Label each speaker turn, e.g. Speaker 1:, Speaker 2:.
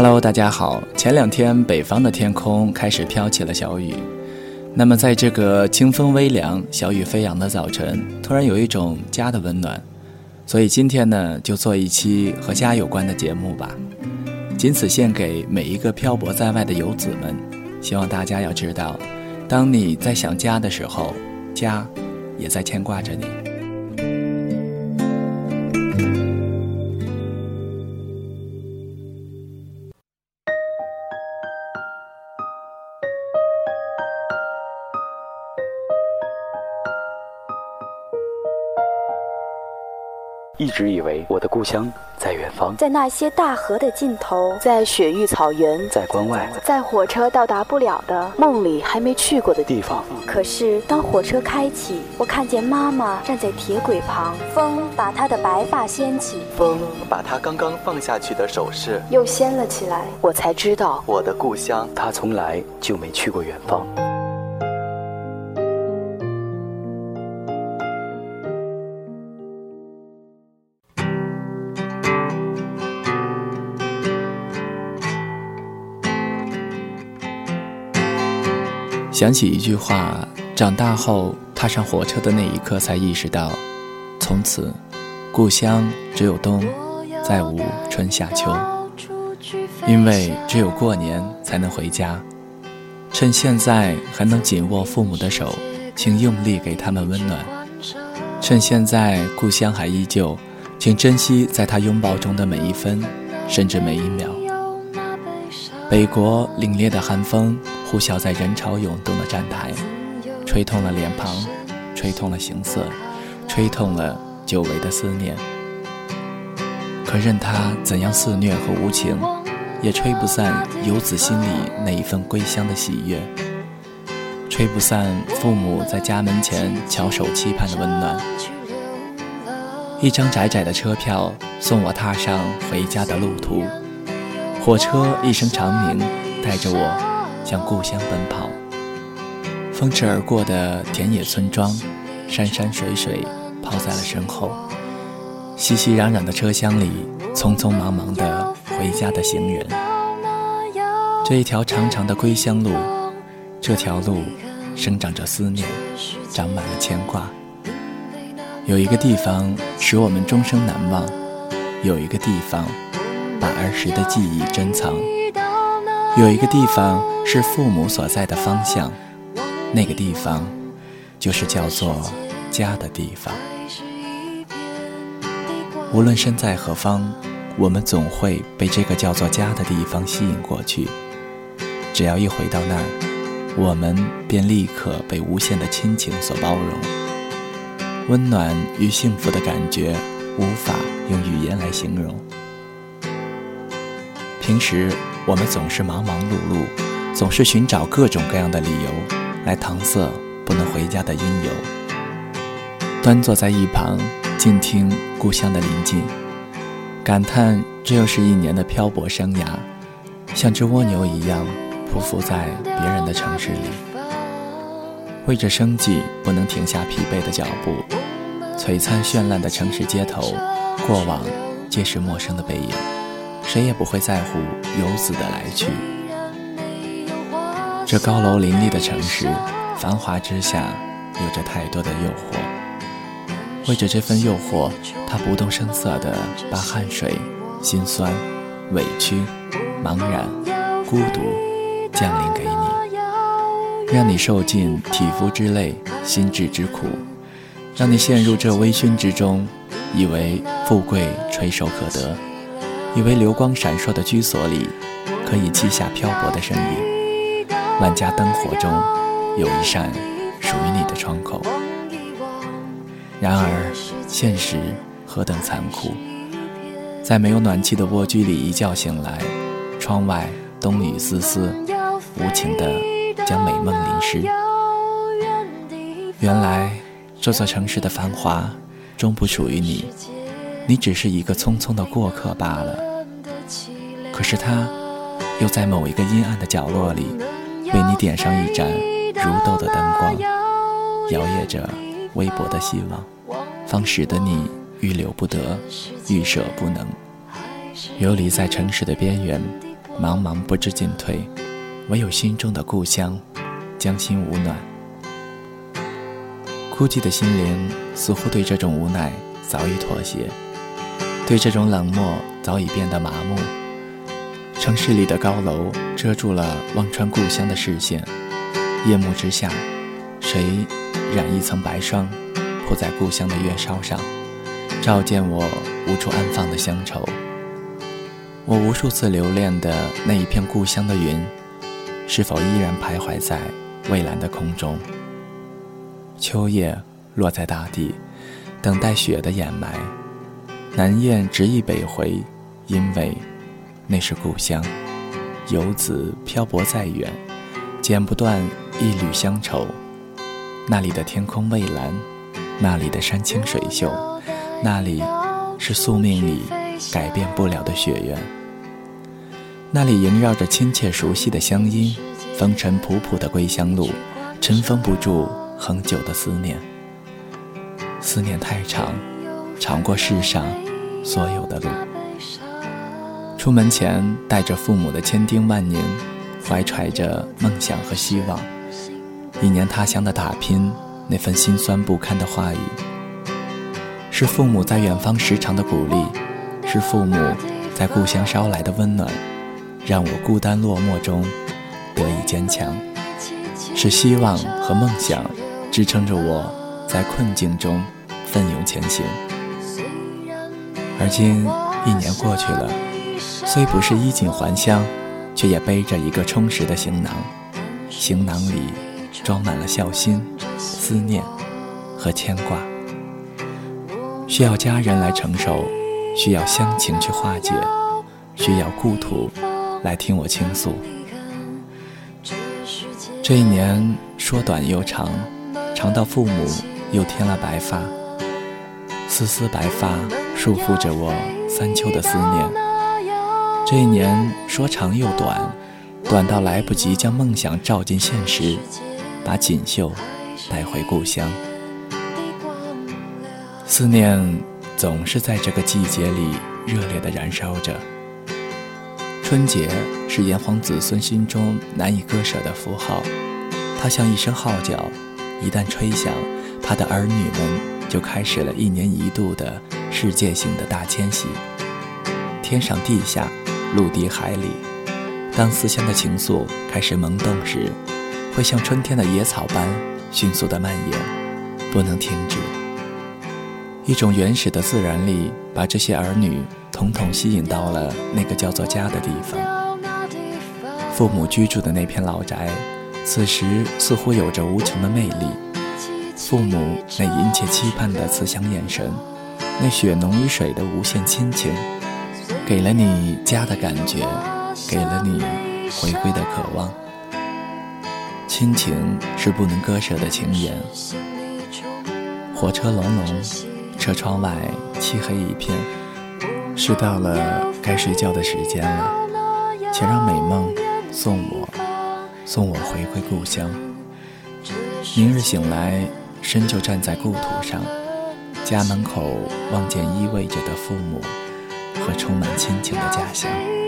Speaker 1: Hello，大家好。前两天北方的天空开始飘起了小雨，那么在这个清风微凉、小雨飞扬的早晨，突然有一种家的温暖。所以今天呢，就做一期和家有关的节目吧，仅此献给每一个漂泊在外的游子们。希望大家要知道，当你在想家的时候，家也在牵挂着你。
Speaker 2: 一直以为我的故乡在远方，
Speaker 3: 在那些大河的尽头，在雪域草原，
Speaker 2: 在关外，
Speaker 3: 在火车到达不了的梦里还没去过的
Speaker 2: 地方。
Speaker 3: 可是当火车开启，我看见妈妈站在铁轨旁，风把她的白发掀起，
Speaker 4: 风把她刚刚放下去的首饰
Speaker 3: 又掀了起来。我才知道，
Speaker 4: 我的故乡，
Speaker 2: 她从来就没去过远方。
Speaker 1: 想起一句话：长大后踏上火车的那一刻，才意识到，从此，故乡只有冬，再无春夏秋。因为只有过年才能回家。趁现在还能紧握父母的手，请用力给他们温暖。趁现在故乡还依旧，请珍惜在他拥抱中的每一分，甚至每一秒。北国凛冽的寒风呼啸在人潮涌动的站台，吹痛了脸庞，吹痛了形色，吹痛了久违的思念。可任他怎样肆虐和无情，也吹不散游子心里那一份归乡的喜悦，吹不散父母在家门前翘首期盼的温暖。一张窄窄的车票，送我踏上回家的路途。火车一声长鸣，带着我向故乡奔跑。风驰而过的田野村庄，山山水水抛在了身后。熙熙攘攘的车厢里，匆匆忙忙的回家的行人。这一条长长的归乡路，这条路生长着思念，长满了牵挂。有一个地方使我们终生难忘，有一个地方。把儿时的记忆珍藏，有一个地方是父母所在的方向，那个地方就是叫做家的地方。无论身在何方，我们总会被这个叫做家的地方吸引过去。只要一回到那儿，我们便立刻被无限的亲情所包容，温暖与幸福的感觉无法用语言来形容。平时我们总是忙忙碌碌，总是寻找各种各样的理由来搪塞不能回家的因由。端坐在一旁，静听故乡的临近，感叹这又是一年的漂泊生涯，像只蜗牛一样匍匐在别人的城市里，为着生计不能停下疲惫的脚步。璀璨绚烂的城市街头，过往皆是陌生的背影。谁也不会在乎游子的来去。这高楼林立的城市，繁华之下，有着太多的诱惑。为着这份诱惑，他不动声色地把汗水、心酸、委屈、茫然、孤独降临给你，让你受尽体肤之累、心智之苦，让你陷入这微醺之中，以为富贵垂手可得。以为流光闪烁的居所里，可以记下漂泊的身影。万家灯火中，有一扇属于你的窗口。然而，现实何等残酷！在没有暖气的蜗居里一觉醒来，窗外冬雨丝丝，无情地将美梦淋湿。原来，这座城市的繁华，终不属于你。你只是一个匆匆的过客罢了。可是他，又在某一个阴暗的角落里，为你点上一盏如豆的灯光，摇曳着微薄的希望，方使得你欲留不得，欲舍不能。游离在城市的边缘，茫茫不知进退，唯有心中的故乡，将心无暖。孤寂的心灵似乎对这种无奈早已妥协，对这种冷漠早已变得麻木。城市里的高楼遮住了望穿故乡的视线，夜幕之下，谁染一层白霜，铺在故乡的月梢上，照见我无处安放的乡愁。我无数次留恋的那一片故乡的云，是否依然徘徊在蔚蓝的空中？秋叶落在大地，等待雪的掩埋。南雁执意北回，因为。那是故乡，游子漂泊再远，剪不断一缕乡愁。那里的天空蔚蓝，那里的山清水秀，那里是宿命里改变不了的雪原。那里萦绕着亲切熟悉的乡音，风尘仆仆的归乡路，尘封不住恒久的思念。思念太长，尝过世上所有的路。出门前，带着父母的千叮万咛，怀揣着梦想和希望，一年他乡的打拼，那份心酸不堪的话语，是父母在远方时常的鼓励，是父母在故乡捎来的温暖，让我孤单落寞中得以坚强，是希望和梦想支撑着我在困境中奋勇前行。而今一年过去了。虽不是衣锦还乡，却也背着一个充实的行囊，行囊里装满了孝心、思念和牵挂。需要家人来承受，需要乡情去化解，需要故土来听我倾诉。这一年说短又长，长到父母又添了白发，丝丝白发束缚着我三秋的思念。这一年说长又短，短到来不及将梦想照进现实，把锦绣带回故乡。思念总是在这个季节里热烈地燃烧着。春节是炎黄子孙心中难以割舍的符号，它像一声号角，一旦吹响，他的儿女们就开始了一年一度的世界性的大迁徙，天上地下。陆地海里，当思乡的情愫开始萌动时，会像春天的野草般迅速的蔓延，不能停止。一种原始的自然力把这些儿女统统吸引到了那个叫做家的地方。父母居住的那片老宅，此时似乎有着无穷的魅力。父母那殷切期盼的慈祥眼神，那血浓于水的无限亲情。给了你家的感觉，给了你回归的渴望。亲情是不能割舍的情缘。火车隆隆，车窗外漆黑一片，是到了该睡觉的时间了。请让美梦送我，送我回归故乡。明日醒来，身就站在故土上，家门口望见依偎着的父母。和充满亲情的家乡。